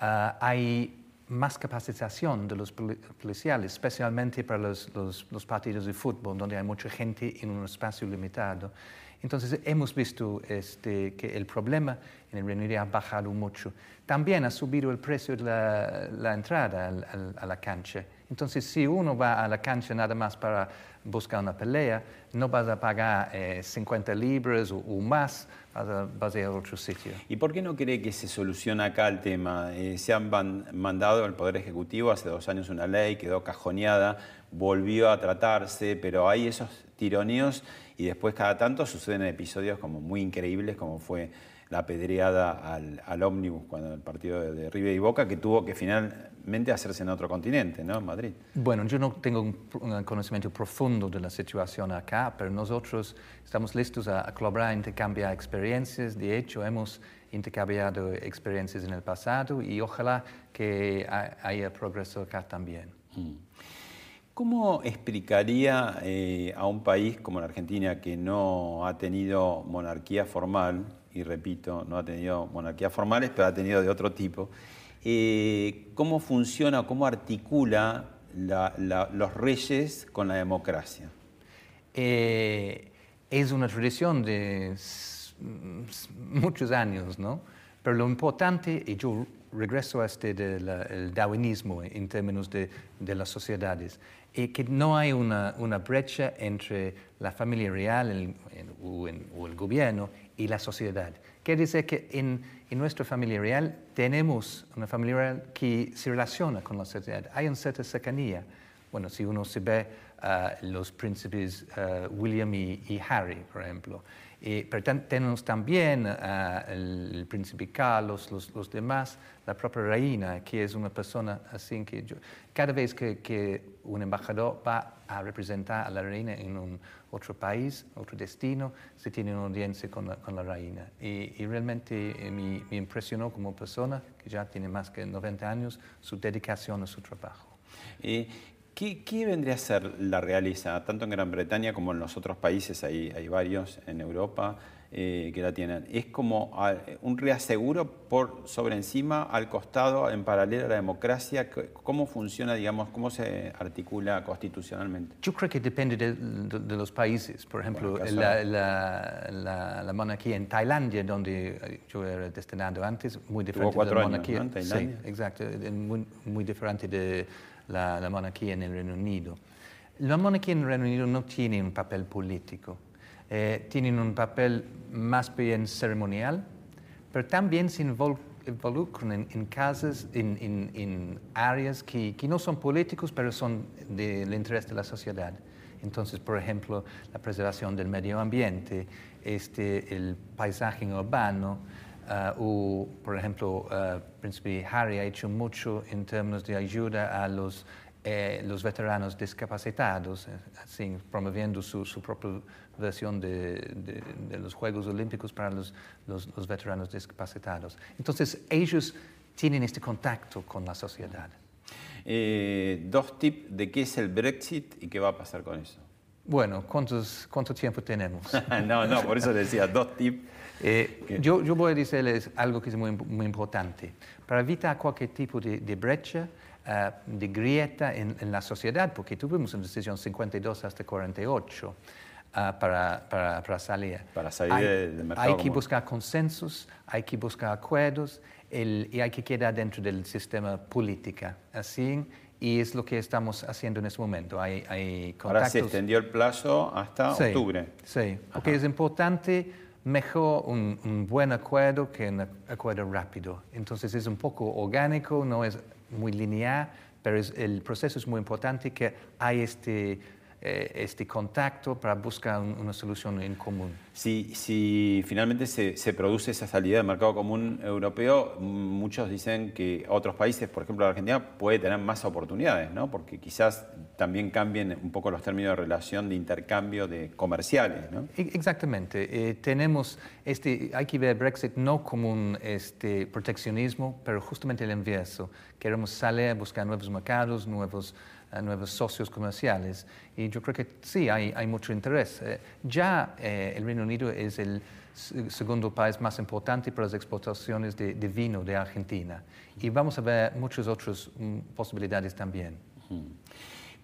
Uh, hay más capacitación de los policiales, especialmente para los, partidos de fútbol, donde hay mucha gente en un espacio limitado. Entonces hemos visto este, que el problema en el Reino Unido ha bajado mucho. También ha subido el precio de la, la entrada al, al, a la cancha. Entonces si uno va a la cancha nada más para buscar una pelea, no vas a pagar eh, 50 libras o, o, más, vas a, vas a ir a otro sitio. ¿Y por qué no cree que se soluciona acá el tema? Eh, se han mandado al Poder Ejecutivo hace dos años una ley, quedó cajoneada, volvió a tratarse, pero hay esos tironeos y después cada tanto suceden episodios como muy increíbles como fue la pedreada al, al ómnibus cuando el partido de, de, River y Boca que tuvo que finalmente hacerse en otro continente, ¿no? Madrid. Bueno, yo no tengo un, un conocimiento profundo de la situación acá, pero nosotros estamos listos a, a colaborar, a intercambiar experiencias. De hecho, hemos intercambiado experiencias en el pasado y ojalá que haya progreso acá también. Mm. ¿Cómo explicaría eh, a un país como la Argentina que no ha tenido monarquía formal, y repito, no ha tenido monarquías formales, pero ha tenido de otro tipo, eh, cómo funciona, cómo articula la, la, los reyes con la democracia? Eh, es una tradición de muchos años, ¿no? Pero lo importante, y yo regreso a este del darwinismo en términos de, de las sociedades, y que no hay una, una brecha entre la familia real el, el, o, en, o, el gobierno y la sociedad. Quiere decir que en, en, nuestra familia real tenemos una familia real que se relaciona con la sociedad. Hay una cierta cercanía. Bueno, si uno se ve uh, los príncipes uh, William y, y, Harry, por ejemplo. Y, pero tenemos también uh, el, el, príncipe Carlos, los, los, demás, la propia reina, que es una persona así que yo, cada vez que, que, un embajador va a representar a la reina en un otro país, otro destino, se tiene una audiencia con la, con la reina. Y, y realmente eh, me, me, impresionó como persona, que ya tiene más que 90 años, su dedicación a su trabajo. Eh, ¿Qué, ¿Qué, vendría a ser la realeza, tanto en Gran Bretaña como en los otros países, hay, hay varios en Europa eh, que la tienen? ¿Es como un reaseguro por sobre encima, al costado, en paralelo a la democracia? ¿Cómo funciona, digamos, cómo se articula constitucionalmente? Yo creo que depende de, de, de los países. Por ejemplo, bueno, la, la, la, la, monarquía en Tailandia, donde yo era destinado antes, muy diferente de la monarquía. Años, ¿no? Sí, exacto, muy, muy diferente de la, monarquía en el Reino Unido. La monarquía en el Reino Unido no tiene un papel político, eh, tienen un papel más bien ceremonial, pero también se involucran en, en casas, en, en, en áreas que, que, no son políticos, pero son del interés de la sociedad. Entonces, por ejemplo, la preservación del medio ambiente, este, el paisaje urbano, Uh, o, por ejemplo, uh, Príncipe Harry ha hecho mucho en términos de ayuda a los, eh, los veteranos discapacitados, eh, así, promoviendo su, su propia versión de, de, de, los Juegos Olímpicos para los, los, los, veteranos discapacitados. Entonces, ellos tienen este contacto con la sociedad. Eh, dos tips de qué es el Brexit y qué va a pasar con eso. Bueno, ¿cuántos, ¿cuánto tiempo tenemos? no, no, por eso decía dos tips. Eh, yo, yo, voy a decirles algo que es muy, muy importante. Para evitar cualquier tipo de, de brecha, uh, de grieta en, en, la sociedad, porque tuvimos una decisión 52 hasta 48 uh, para, para, para, salir. Para salir hay, del mercado. Hay que buscar consensos, hay que buscar acuerdos el, y hay que quedar dentro del sistema político. Así, y es lo que estamos haciendo en este momento. Hay, hay contactos. Ahora se extendió el plazo hasta sí, octubre. Sí, porque Ajá. es importante mejor un, un buen acuerdo que un acuerdo rápido. Entonces es un poco orgánico, no es muy lineal, pero es- el proceso es muy importante que hay este, eh, este contacto para buscar un- una solución en común. Si, si finalmente se, se produce esa salida del mercado común europeo, muchos dicen que otros países, por ejemplo la Argentina, puede tener más oportunidades, ¿no? Porque quizás también cambien un poco los términos de relación de intercambio de comerciales, ¿no? E- Exactamente. Eh, tenemos este, hay que ver Brexit no como un este, proteccionismo, pero justamente el inverso. Queremos salir a buscar nuevos mercados, nuevos, eh, nuevos socios comerciales. Y yo creo que sí, hay, hay mucho interés. Eh, ya eh, el Reino Unido es el se- segundo país más importante para las exportaciones de, de vino de Argentina. Y vamos a ver muchas otras mm, posibilidades también.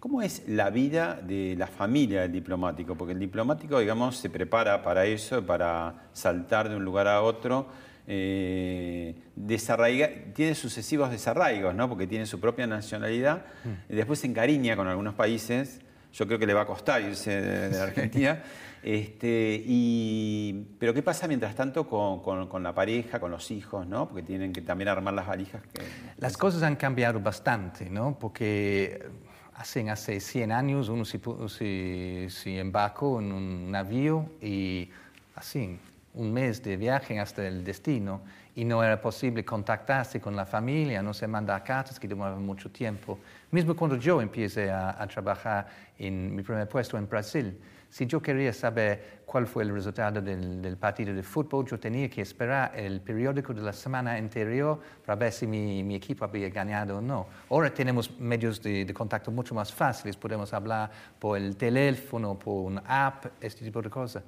¿Cómo es la vida de la familia del diplomático? Porque el diplomático, digamos, se prepara para eso, para saltar de un lugar a otro. Eh, desarraiga- tiene sucesivos desarraigos, ¿no? Porque tiene su propia nacionalidad. y después se encariña con algunos países. Yo creo que le va a costar irse de, de Argentina. Este, y, pero ¿qué pasa mientras tanto con, con- con la pareja, con los hijos, ¿no? Porque tienen que también armar las valijas. que- Las cosas han cambiado bastante, ¿no? Porque hace, hace 100 años uno se, se, se embarcó en un navío y así, un mes de viaje hasta el destino y no era posible contactarse con la familia, no se mandaba cartas que demoraban mucho tiempo. Mismo cuando yo empecé a, trabajar en mi primer puesto en Brasil, si yo quería saber cuál fue el resultado del, partido de fútbol, yo tenía que esperar el periódico de la semana anterior para ver si mi, mi equipo había ganado o no. Ahora tenemos medios de, de contacto mucho más fáciles, podemos hablar por el teléfono, por una app, este tipo de cosas.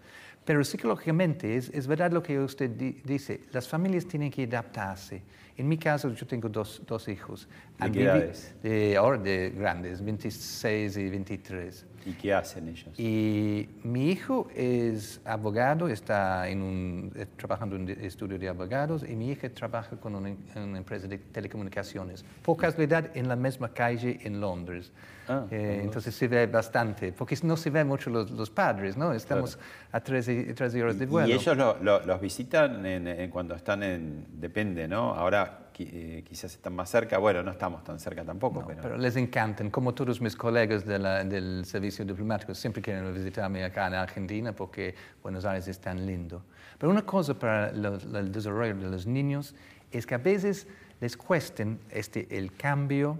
Pero psicológicamente es, es verdad lo que usted di- dice, las familias tienen que adaptarse. En mi caso, yo tengo dos, dos hijos. ¿De qué edades? de- ahora de grandes, 26 y 23. ¿Y qué hacen ellos? Y mi hijo es abogado, está en un, eh, trabajando en un estudio de abogados y mi hija trabaja con una, una empresa de telecomunicaciones. Por casualidad, en la misma calle en Londres. Ah, Eh, entonces se ve bastante, porque no se ve mucho los, los padres, ¿no? Estamos a 13, 13 horas de vuelo. Y ellos lo- lo- los visitan en- en cuando están en. Depende, ¿no? Ahora eh, quizás están más cerca. Bueno, no estamos tan cerca tampoco, pero. Pero les encantan, como todos mis colegas de la- del servicio diplomático, siempre quieren visitarme acá en Argentina porque Buenos Aires es tan lindo. Pero una cosa para los- el desarrollo de los niños es que a veces les cuesta este, el cambio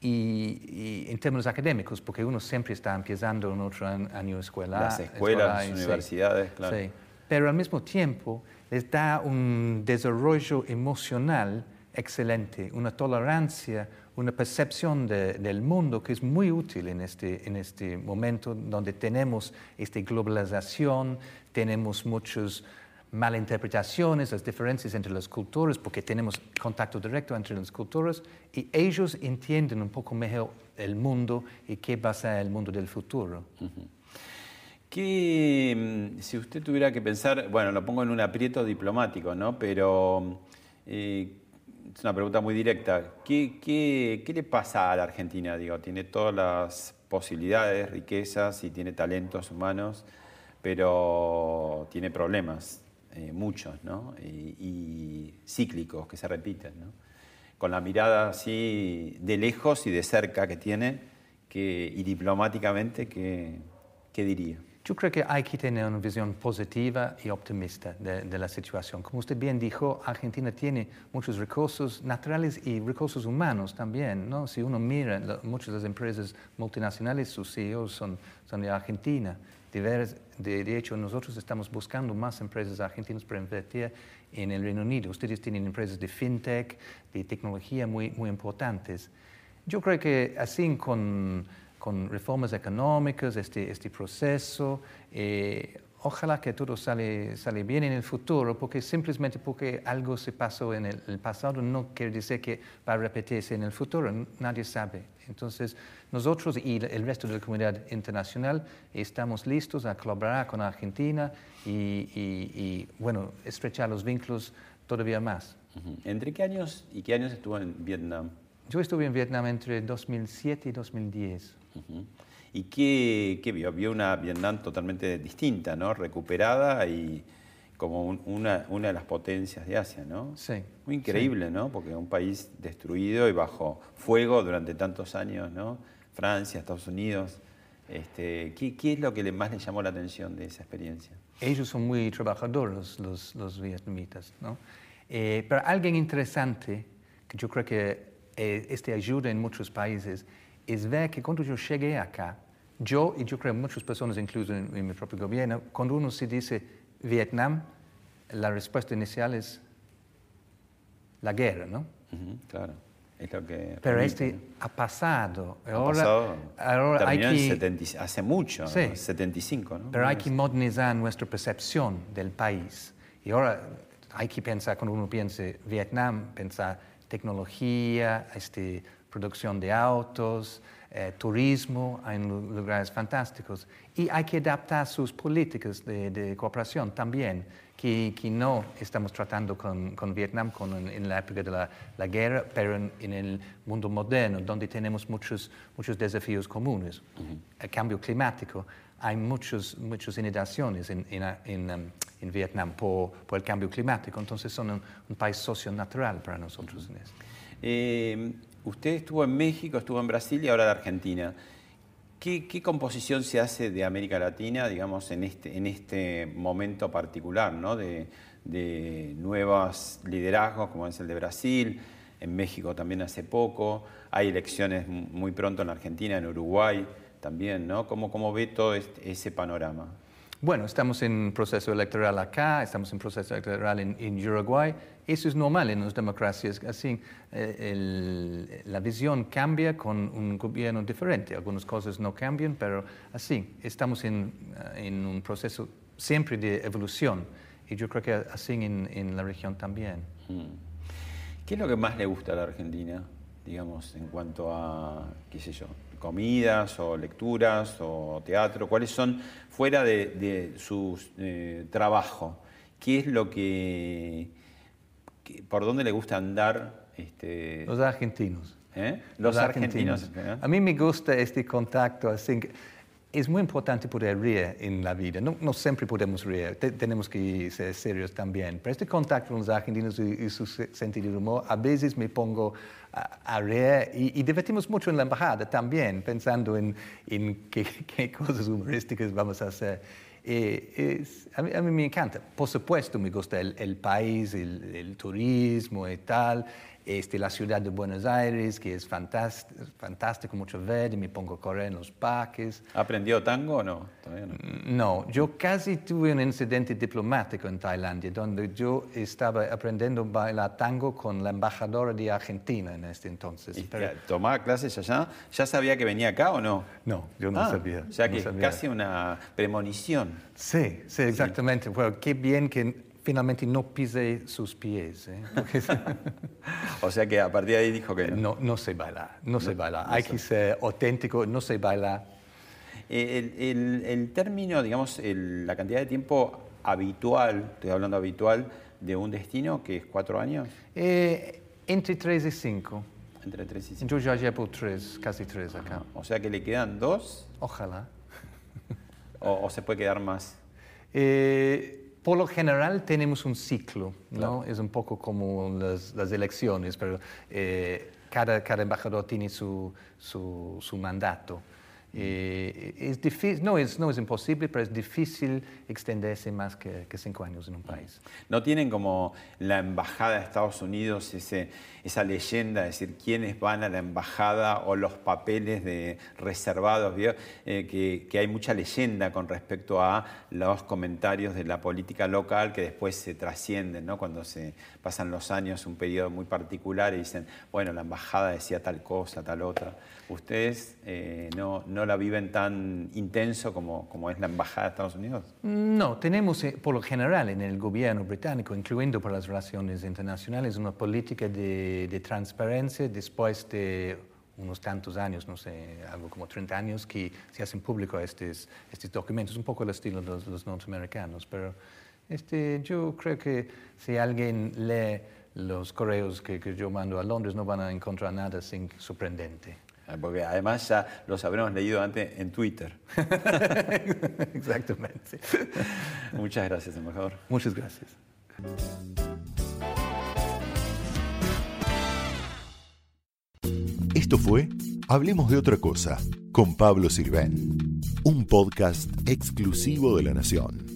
y, y en términos académicos, porque uno siempre está empezando en otro año escolar. Las escuelas, escolar, las sí. universidades, claro. Sí. Pero al mismo tiempo les da un desarrollo emocional excelente, una tolerancia, una percepción de- del mundo que es muy útil en este, en este momento donde tenemos esta globalización, tenemos muchas malinterpretaciones, las diferencias entre las culturas, porque tenemos contacto directo entre las culturas, y ellos entienden un poco mejor el mundo y qué va a ser el mundo del futuro. ¿Qué, mm, si usted tuviera que pensar, bueno, lo pongo en un aprieto diplomático, ¿no? Pero eh, es una pregunta muy directa. ¿Qué, qué, qué le pasa a la Argentina? Digo, tiene todas las posibilidades, riquezas y tiene talentos humanos, pero tiene problemas, eh, muchos, ¿no? Y, cíclicos que se repiten, ¿no? Con la mirada así de lejos y de cerca que tiene, y diplomáticamente, ¿qué, qué diría? Yo creo que hay que tener una visión positiva y optimista de, la situación. Como usted bien dijo, Argentina tiene muchos recursos naturales y recursos humanos también. ¿no? Si uno mira, muchas de las empresas multinacionales, sus CEOs son, de Argentina. De, hecho, nosotros estamos buscando más empresas argentinas para invertir en el Reino Unido. Ustedes tienen empresas de fintech, de tecnología muy importantes. Yo creo que así con, con reformas económicas, este, este proceso, eh, ojalá que todo sale, sale bien en el futuro, porque simplemente porque algo se pasó en el, pasado no quiere decir que va a repetirse en el futuro, nadie sabe. Entonces, nosotros y el resto de la comunidad internacional estamos listos a colaborar con Argentina y, y- bueno, estrechar los vínculos todavía más. ¿Entre qué años y qué años estuvo en Vietnam? Yo estuve en Vietnam entre 2007 y 2010. Ujú. ¿Y qué, qué vio? Vio una Vietnam totalmente distinta, ¿no? Recuperada y como una, una, de las potencias de Asia, ¿no? Sí. Muy increíble, ¿no? Porque un país destruido y bajo fuego durante tantos años, ¿no? Francia, Estados Unidos. Este, ¿qué, ¿qué, es lo que más le llamó la atención de esa experiencia? Ellos son muy trabajadores, los, los vietnamitas, ¿no? Eh, pero algo interesante que yo creo que eh, este ayuda en muchos países es ver que cuando yo llegué acá, yo y yo creo muchas personas, incluso en, en mi propio gobierno, cuando uno se dice Vietnam, la respuesta inicial es la guerra, ¿no? claro. Es lo que Pero este ha pasado. Ha pasado. Ahora hay que, hace mucho, sí, 75, ¿no? Pero hay que modernizar nuestra percepción del país. Y ahora hay que pensar, cuando uno piensa Vietnam, pensar tecnología, este, producción de autos, eh, turismo en lugares fantásticos. Y hay que adaptar sus políticas de, cooperación también, que, que, no estamos tratando con, con Vietnam con, en, la época de la, guerra, pero en, el mundo moderno, donde tenemos muchos, muchos desafíos comunes. El cambio climático, hay muchos, muchas inundaciones en, en, um, en Vietnam por, por, el cambio climático, entonces son un, un país socio-natural para nosotros en. Eh, usted estuvo en México, estuvo en Brasil y ahora en Argentina. ¿Qué, ¿Qué, composición se hace de América Latina, digamos, en este, en este momento particular, ¿no? de, de nuevos liderazgos, como es el de Brasil, en México también hace poco, hay elecciones muy pronto en Argentina, en Uruguay también, ¿no? ¿Cómo, cómo ve todo este, ese panorama? Bueno, estamos en proceso electoral acá, estamos en proceso electoral en, Uruguay. Eso es normal en las democracias. Así, eh, la visión cambia con un gobierno diferente. Algunas cosas no cambian, pero así, estamos en, en un proceso siempre de evolución. Y yo creo que así en, en la región también. Hmm. ¿Qué es lo que más le gusta a la Argentina, digamos, en cuanto a, qué sé yo, comidas o lecturas o teatro? ¿Cuáles son, fuera de, su eh, trabajo, qué es lo que, por dónde le gusta andar? Este... Los argentinos. ¿Eh? Los, argentinos. ¿eh? A mí me gusta este contacto, así es muy importante poder reír en la vida. No, no siempre podemos reír, tenemos que ser serios también. Pero este contacto con los argentinos y, su sentido de humor, a veces me pongo a, reír y, divertimos mucho en la embajada también, pensando en, en qué, cosas humorísticas vamos a hacer. Eh, es, a, mí, me encanta. Por supuesto, me gusta el, país, el, el, turismo y tal este, la ciudad de Buenos Aires, que es fantástico, fantástico mucho verde, me pongo a correr en los parques. ¿Aprendió tango o no? no? No, yo casi tuve un incidente diplomático en Tailandia, donde yo estaba aprendiendo a bailar tango con la embajadora de Argentina en este entonces. Pero... ¿Tomaba clases allá? ¿Ya sabía que venía acá o no? No, yo no ah, sabía. O sea que es casi una premonición. Sí, sí, exactamente. Bueno, qué bien que finalmente no pise sus pies. ¿eh? o sea que a partir de ahí dijo que no. No, no se baila, no, se baila. Hay que ser auténtico, no se baila. Eh, el, el, término, digamos, la cantidad de tiempo habitual, estoy hablando habitual, de un destino, que es cuatro años. Eh, entre tres y cinco. Entre tres y cinco. Yo ya llevo tres, casi tres acá. O sea que le quedan dos. Ojalá. o, o se puede quedar más. Eh, por lo general tenemos un ciclo, ¿no? Es un poco como las, las elecciones, pero eh, cada, cada, embajador tiene su, su, su mandato. Eh, no es, imposible, pero es difícil extenderse más que, cinco años en un país. ¿No tienen como la embajada de Estados Unidos ese, esa leyenda, es decir, quiénes van a la embajada o los papeles de reservados? Eh, que, que, hay mucha leyenda con respecto a los comentarios de la política local que después se trascienden, ¿no? cuando se pasan los años, un periodo muy particular y dicen, bueno, la embajada decía tal cosa, tal otra. ¿Ustedes eh, no, no la viven tan intenso como, como es la Embajada de Estados Unidos? No, tenemos eh, por lo general en el gobierno británico, incluyendo por las relaciones internacionales, una política de, de transparencia después de unos tantos años, no sé, algo como 30 años, que se hacen públicos estos, estos documentos, un poco el estilo de los, los norteamericanos, pero este, yo creo que si alguien lee los correos que, que, yo mando a Londres no van a encontrar nada sin sorprendente. Porque además ya los habremos leído antes en Twitter. Exactamente. Muchas gracias, embajador. Muchas gracias. Esto fue Hablemos de otra cosa con Pablo Sirven, un podcast exclusivo de La Nación.